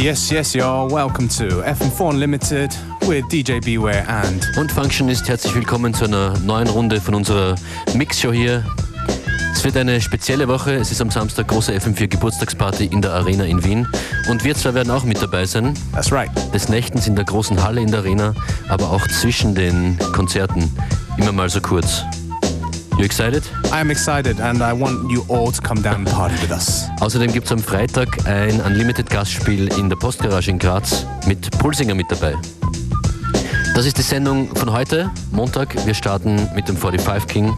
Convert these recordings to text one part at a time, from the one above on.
Yes, yes, y'all. Welcome to FM4 Unlimited with DJ Beware and. Und Functionist, herzlich willkommen zu einer neuen Runde von unserer Mixshow hier. Es wird eine spezielle Woche. Es ist am Samstag große FM4 Geburtstagsparty in der Arena in Wien. Und wir zwei werden auch mit dabei sein. That's right. Des Nächtens in der großen Halle in der Arena, aber auch zwischen den Konzerten. Immer mal so kurz. You excited? I am excited and I want you all to come down and party with us. Außerdem gibt es am Freitag ein Unlimited Gastspiel in der Postgarage in Graz mit Pulsinger mit dabei. Das ist die Sendung von heute, Montag. Wir starten mit dem 45 King,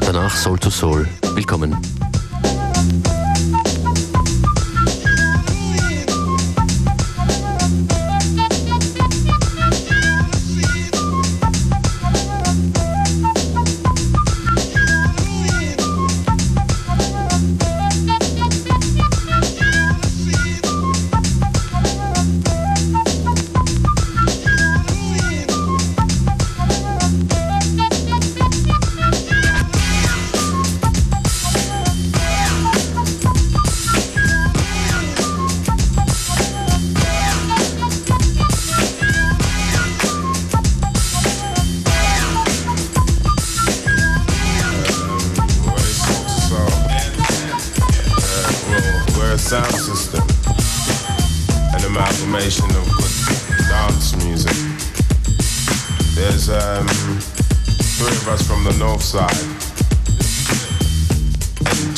danach Soul to Soul. Willkommen.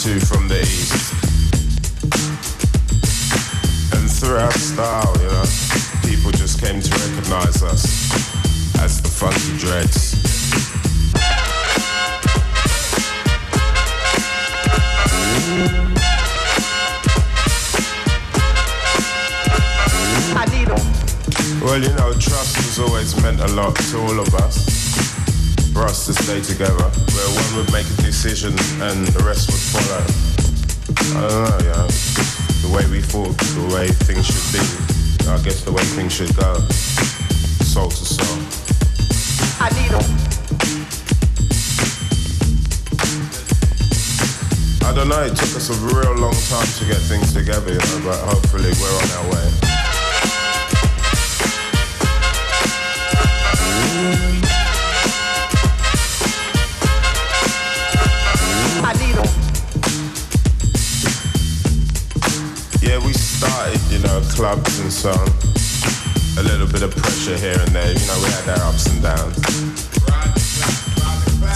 Two from the east. And through our style, you know, people just came to recognize us as the Funki Dreds. Well, you know, trust has always meant a lot to all of us. For us to stay together, where one would make a decision and the rest would follow. I don't know, you know, the way we thought, the way things should be. I guess the way things should go. Soul to soul. I need them. I don't know, it took us a real long time to get things together, you know, but hopefully we're on our way. Clubs and so on. A little bit of pressure here and there, you know, we had our ups and downs.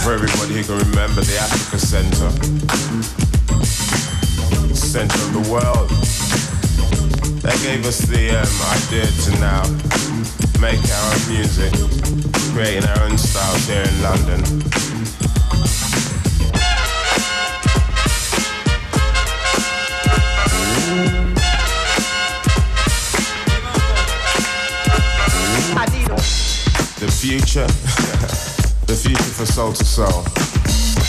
For everybody who can remember the Africa Center, center of the world. That gave us the um, idea to now make our own music, creating our own styles here in London. Future, the future for Soul II Soul.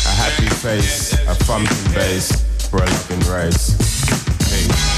A happy face, a thumping bass for a loving race. Peace.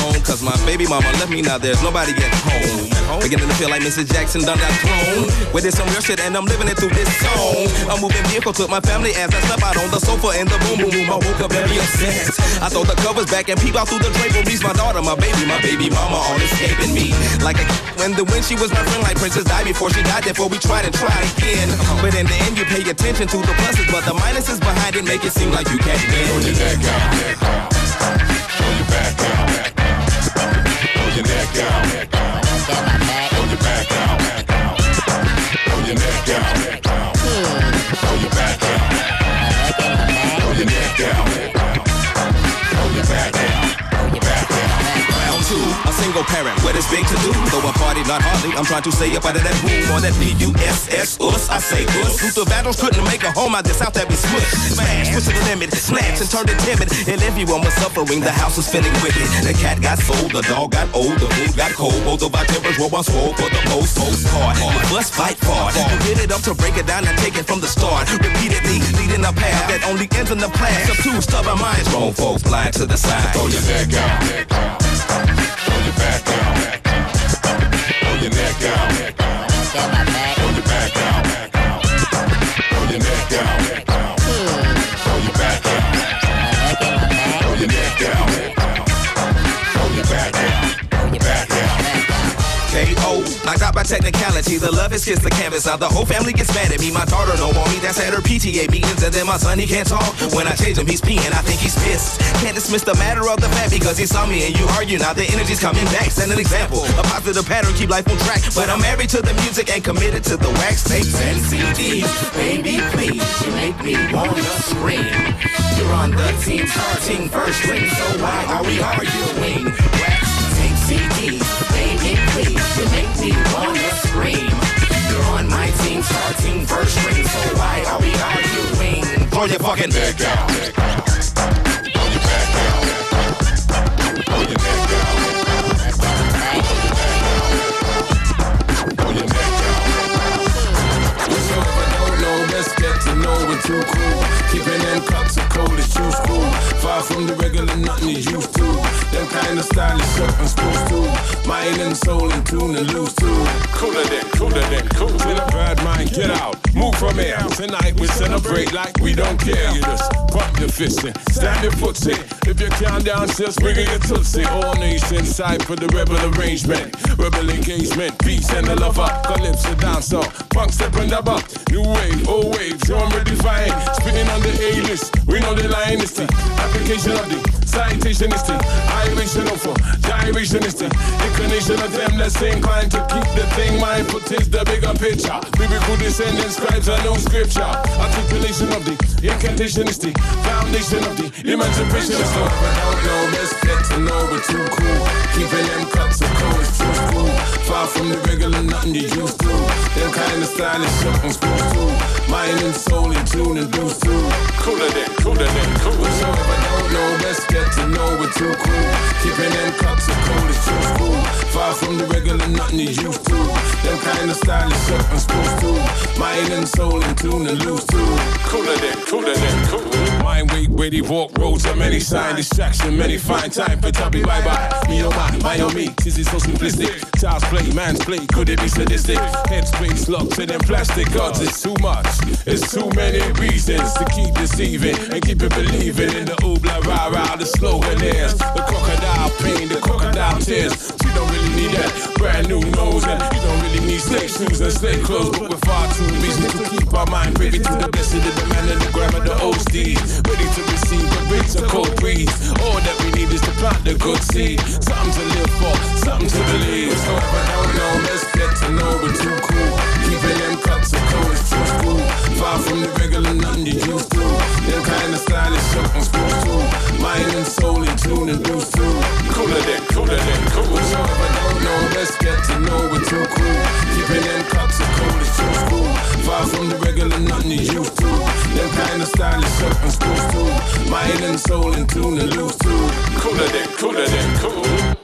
now there's nobody at home. Beginning to feel like Mrs. Jackson done that clone. With this some real shit and I'm living it through this song. A moving vehicle took my family as I slept out on the sofa in the boom boom boom. I woke up very obsessed. I throw the covers back and peep out through the draperies. My daughter, my baby, my baby mama all escaping me. Like a when the wind she was my friend like Princess died before she died. Therefore we tried and tried again. But in the end you pay attention to the pluses, but the minuses behind it make it seem like you can't win. Throw your neck out. Throw your back out your neck out. Throw your back out. Throw your neck out. Round two single parent, what is big to do? Though a party, not hardly, I'm trying to stay up out of that room or that B-U-S-S, us, I say us. Luther Vandross couldn't make a home out this out that be smushed. Smash, push to the limit, snatch and turned it timid. And everyone was suffering, the house was feeling wicked. The cat got sold, the dog got old, the food got cold. Both of our tempers were once swole for the most, most. We must fight it. We get it up to break it down and take it from the start. Repeatedly, leading a path that only ends in the past of two stubborn minds. Grown folks blind to the side. Throw your neck out your back out. Throw your neck out. Technicality. The love is kissed the canvas. Now the whole family gets mad at me. My daughter don't want me. That's at her PTA meetings. And then my son, he can't talk. When I change him, he's peeing. I think he's pissed. Can't dismiss the matter of the fact because he saw me and you argue. Now the energy's coming back. Send an example. A positive pattern, keep life on track. But I'm married to the music and committed to the wax tapes and CDs. Baby, please, you make me wanna scream. You're on the team starting first string, so why are we arguing? Wax tape CDs You make me wanna scream. You're on my team, starting first string, so why are we arguing? Throw your fucking back out. Throw your. Throw your know, too cool. Keeping them cups cold as juice cool. Far from the regular nothing you used to. Them kind of style is something supposed to. Mind and soul in tune and loose too. Cooler than, cooler than, cool. With a bad mind, get out. Move from here. Tonight we celebrate like we don't care. You just pump your fist in. Stand your foot in. If you can't dance, just bring your tootsie. All nations side for the rebel arrangement. Rebel engagement, peace and the lover. Calypso dancer, funk step and up. New wave, old wave, genre define. Spinning on the A-list, we the line is the application of the citation is the iration of for gyration is the inclination of them that's inclined to keep the thing mindful is the bigger picture. Biblical descendants, scribes are no scripture. Articulation of the incantation is the foundation of the emancipation is the I don't know, let's get to know we're too cool. Keeping them cuts of cold is too cool. Far from the regular, nothing you used to. Them kind of stylish something supposed to. Mind and soul in tune and boost too. Cooler than, cooler than cool. So if I don't know, get to know we're too cool. Keeping them cups of cold is too cool. Far from the regular, nothing you used to. Them kind of stylish something supposed to. Mind and soul in tune and loose too. Cooler than, cooler than cool. Mind weight, weighty walk roads of many sign distraction, many find time for tubby bye bye. Me oh my, my oh me, this is so simplistic. Child's play, man's play, could it be sadistic? Headspace locked to them plastic gods, it's too much. It's too many reasons to keep deceiving and keep it believing in the oobla rah rah, the slogan is the crocodile pain, the crocodile tears. She don't really need that brand new nose, and you don't really need slave shoes and slave clothes, but we're far too busy to keep our mind privy to the blessed of the man and the grammar, the steeds, ready to receive the rich and cold breeze. All that we need is to plant the good seed, something to live for, something to believe. So if I don't know, let's get to know we're too cool. Keeping them cuts of cold is too cool. Far from the regular, nothing you used to. Them kind of stylish something supposed to. Mind and soul in tune and boost too. Cooler than, cooler than cool. So if I don't know, let's get to know we're too cool. Keeping them cuts of cold is too cool. Far from the regular, nothing you used to. Them kind of stylish something supposed to. Mind and soul in tune and loose too. Cooler than, cooler than cool.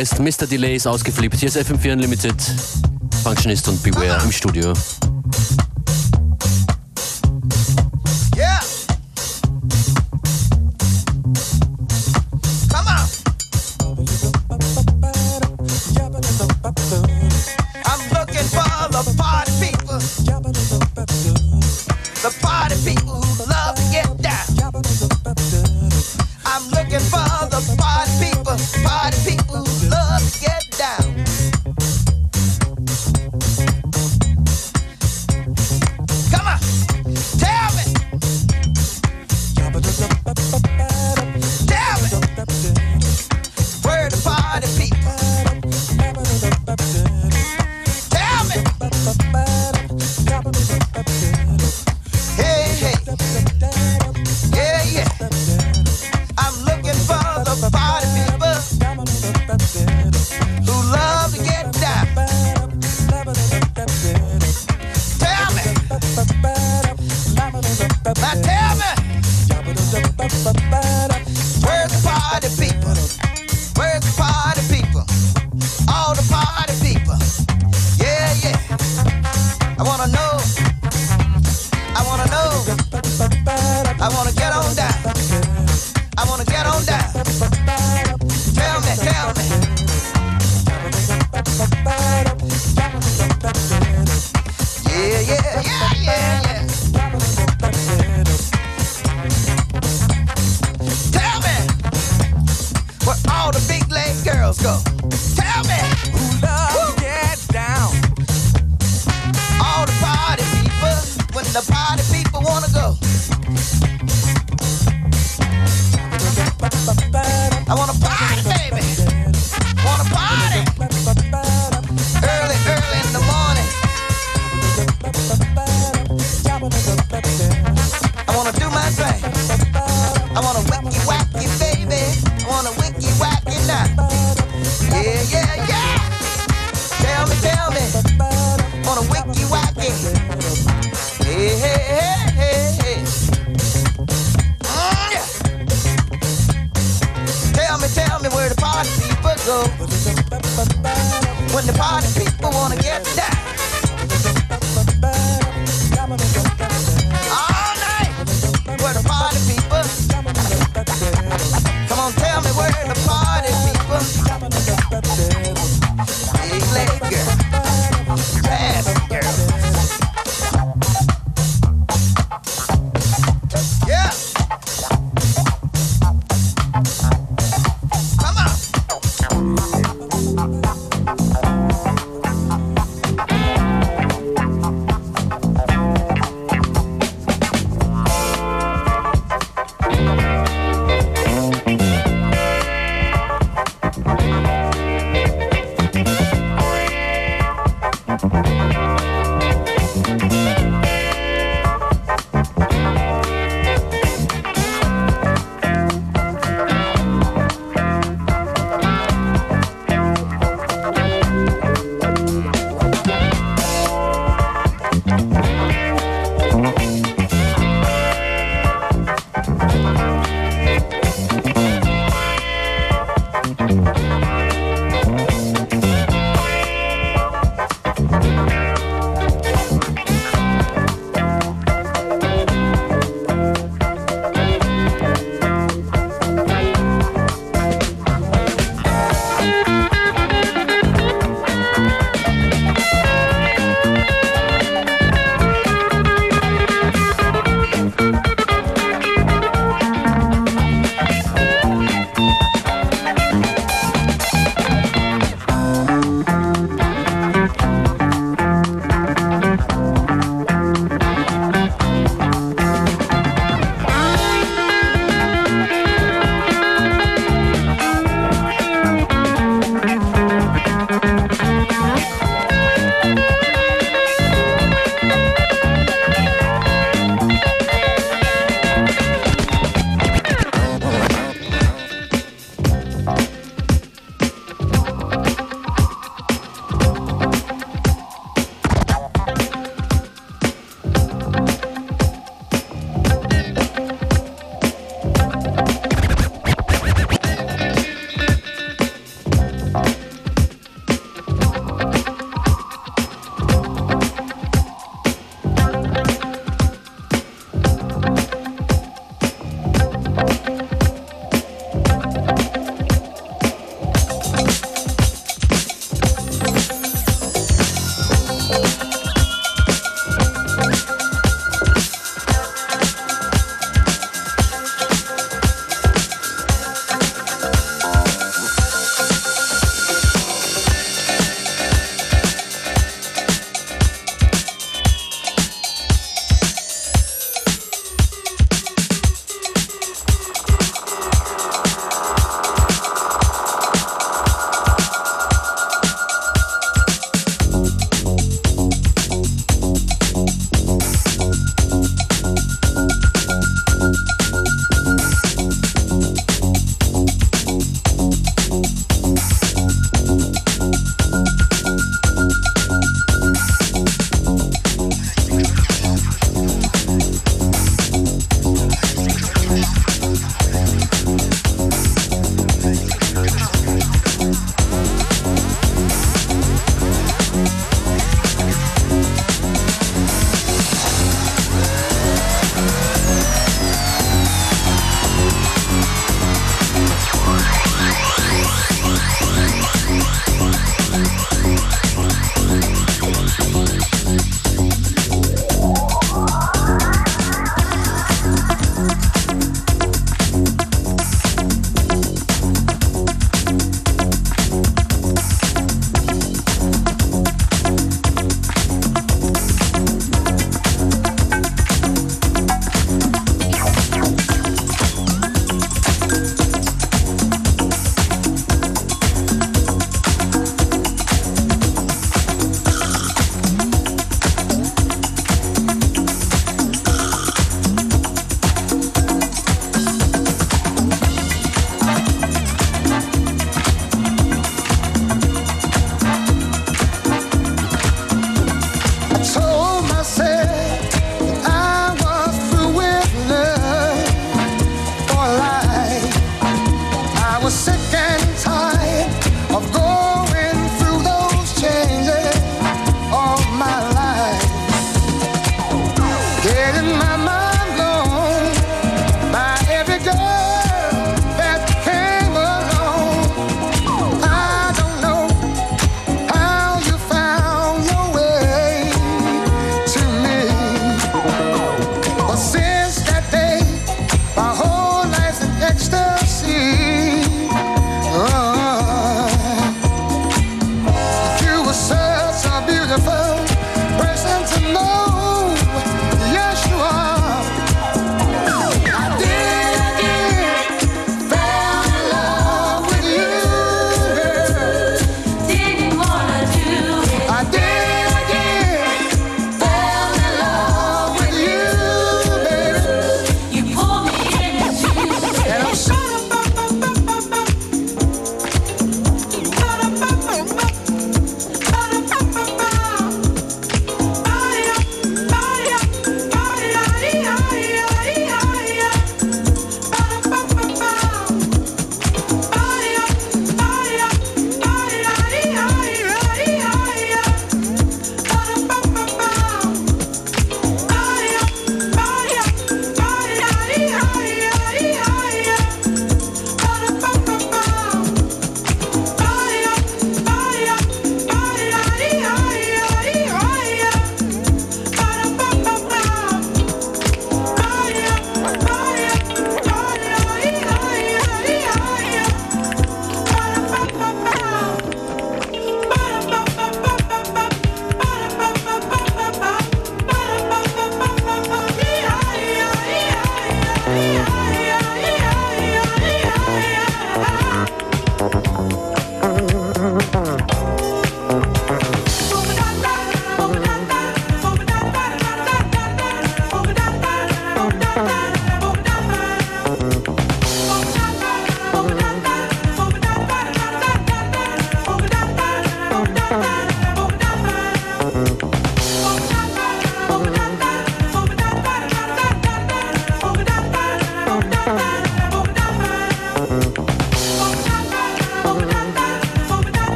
Guest Mr. Delay ist ausgeflippt. Hier ist FM4 Unlimited. Functionist und Beware im Studio.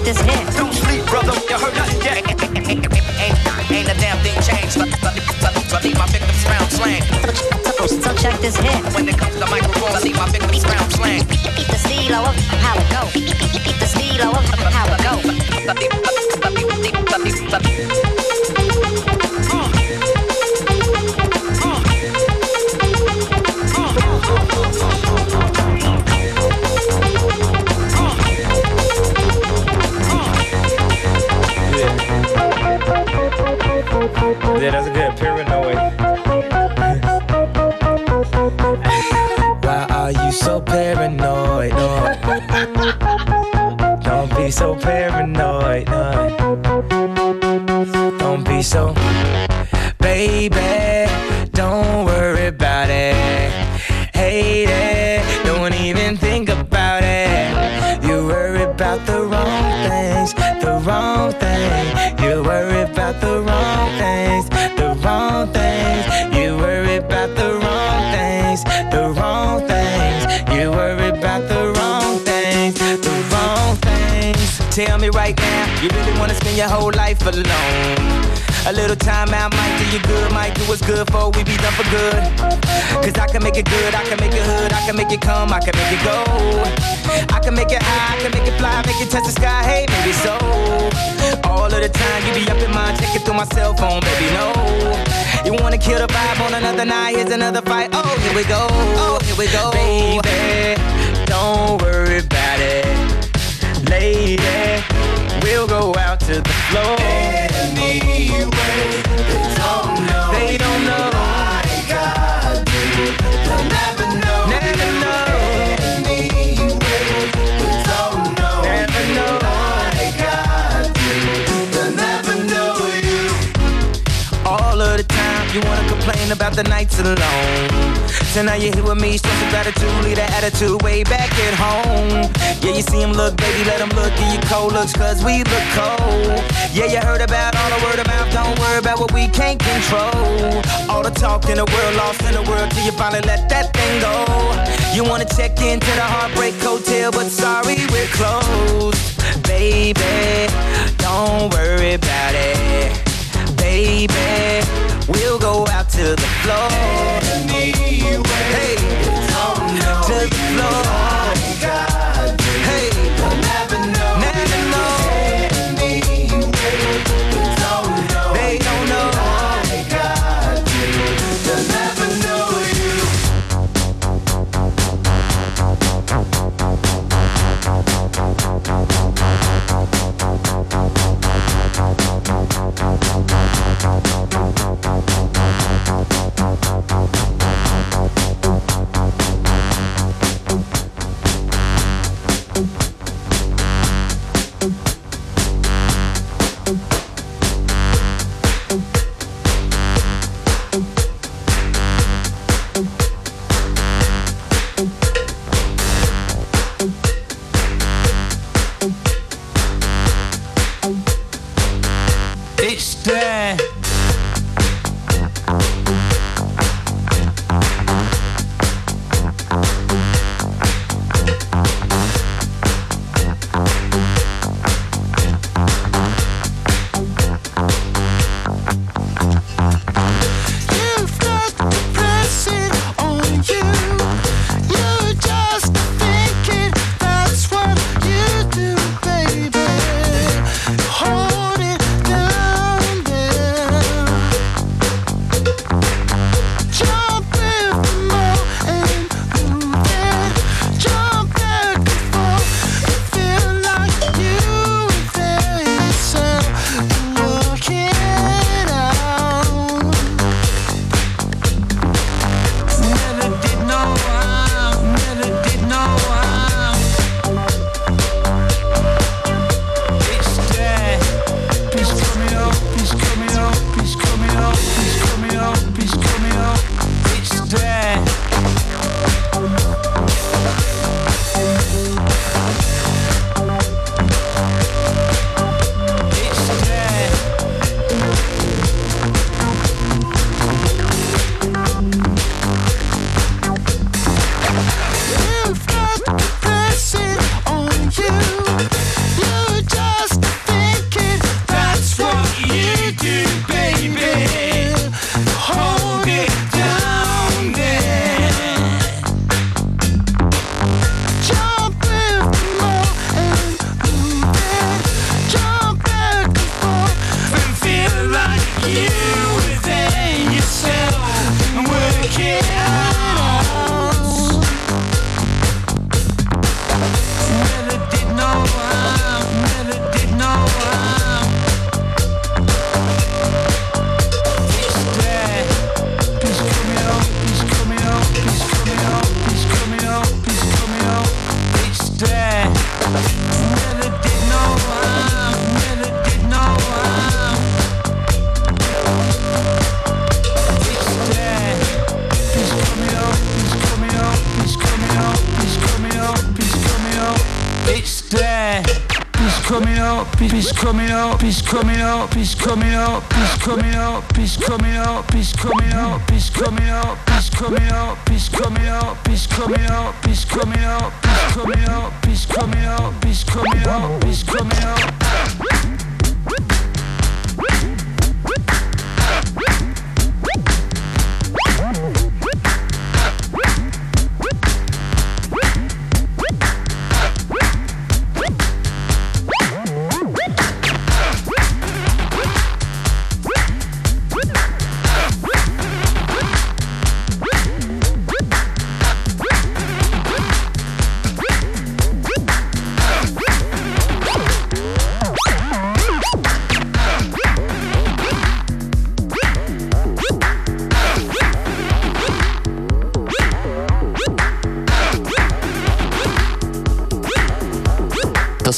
about this now. Don't sleep, brother. You heard nothing yet. ain't, a damn thing changed. I leave my victims round slang. So, check this here. When it comes to microphones, I leave my victims round slang. Beat the steel, how it go. Beat the steel, how it go. You really wanna spend your whole life alone. A little time out might do you good, might do what's good for we be done for good. Cause I can make it good, I can make it hood, I can make it come, I can make it go. I can make it high, I can make it fly, make it touch the sky, hey, maybe so. All of the time you be up in mind, it through my cell phone, baby, no. You wanna kill the vibe on another night, here's another fight, oh, here we go, oh, here we go. Baby, don't to the floor. Anyway, they don't know. They don't know. I got. They'll never know. Never know. Anyway, they don't know. Never. I got. They'll never know you. All of the time, you wanna complain about the nights alone. So now you're here with me, stress of gratitude, leave that attitude way back at home. Yeah, you see him look, baby, let him look, give you cold looks, cause we look cold. Yeah, you heard about all the word about, don't worry about what we can't control. All the talk in the world, lost in the world, till you finally let that thing go. You wanna check into the Heartbreak Hotel, but sorry, we're closed. Baby, don't worry about it. Baby, we'll go out to the floor. Hey,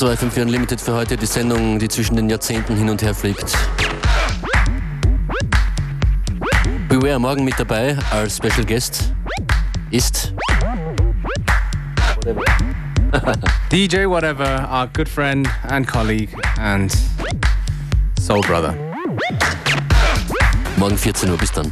War FM4 Unlimited für heute, die Sendung, die zwischen den Jahrzehnten hin und her fliegt. Beware morgen mit dabei als Special Guest ist DJ Whatever, our good friend and colleague and soul brother. morgen 14 Uhr. Bis dann.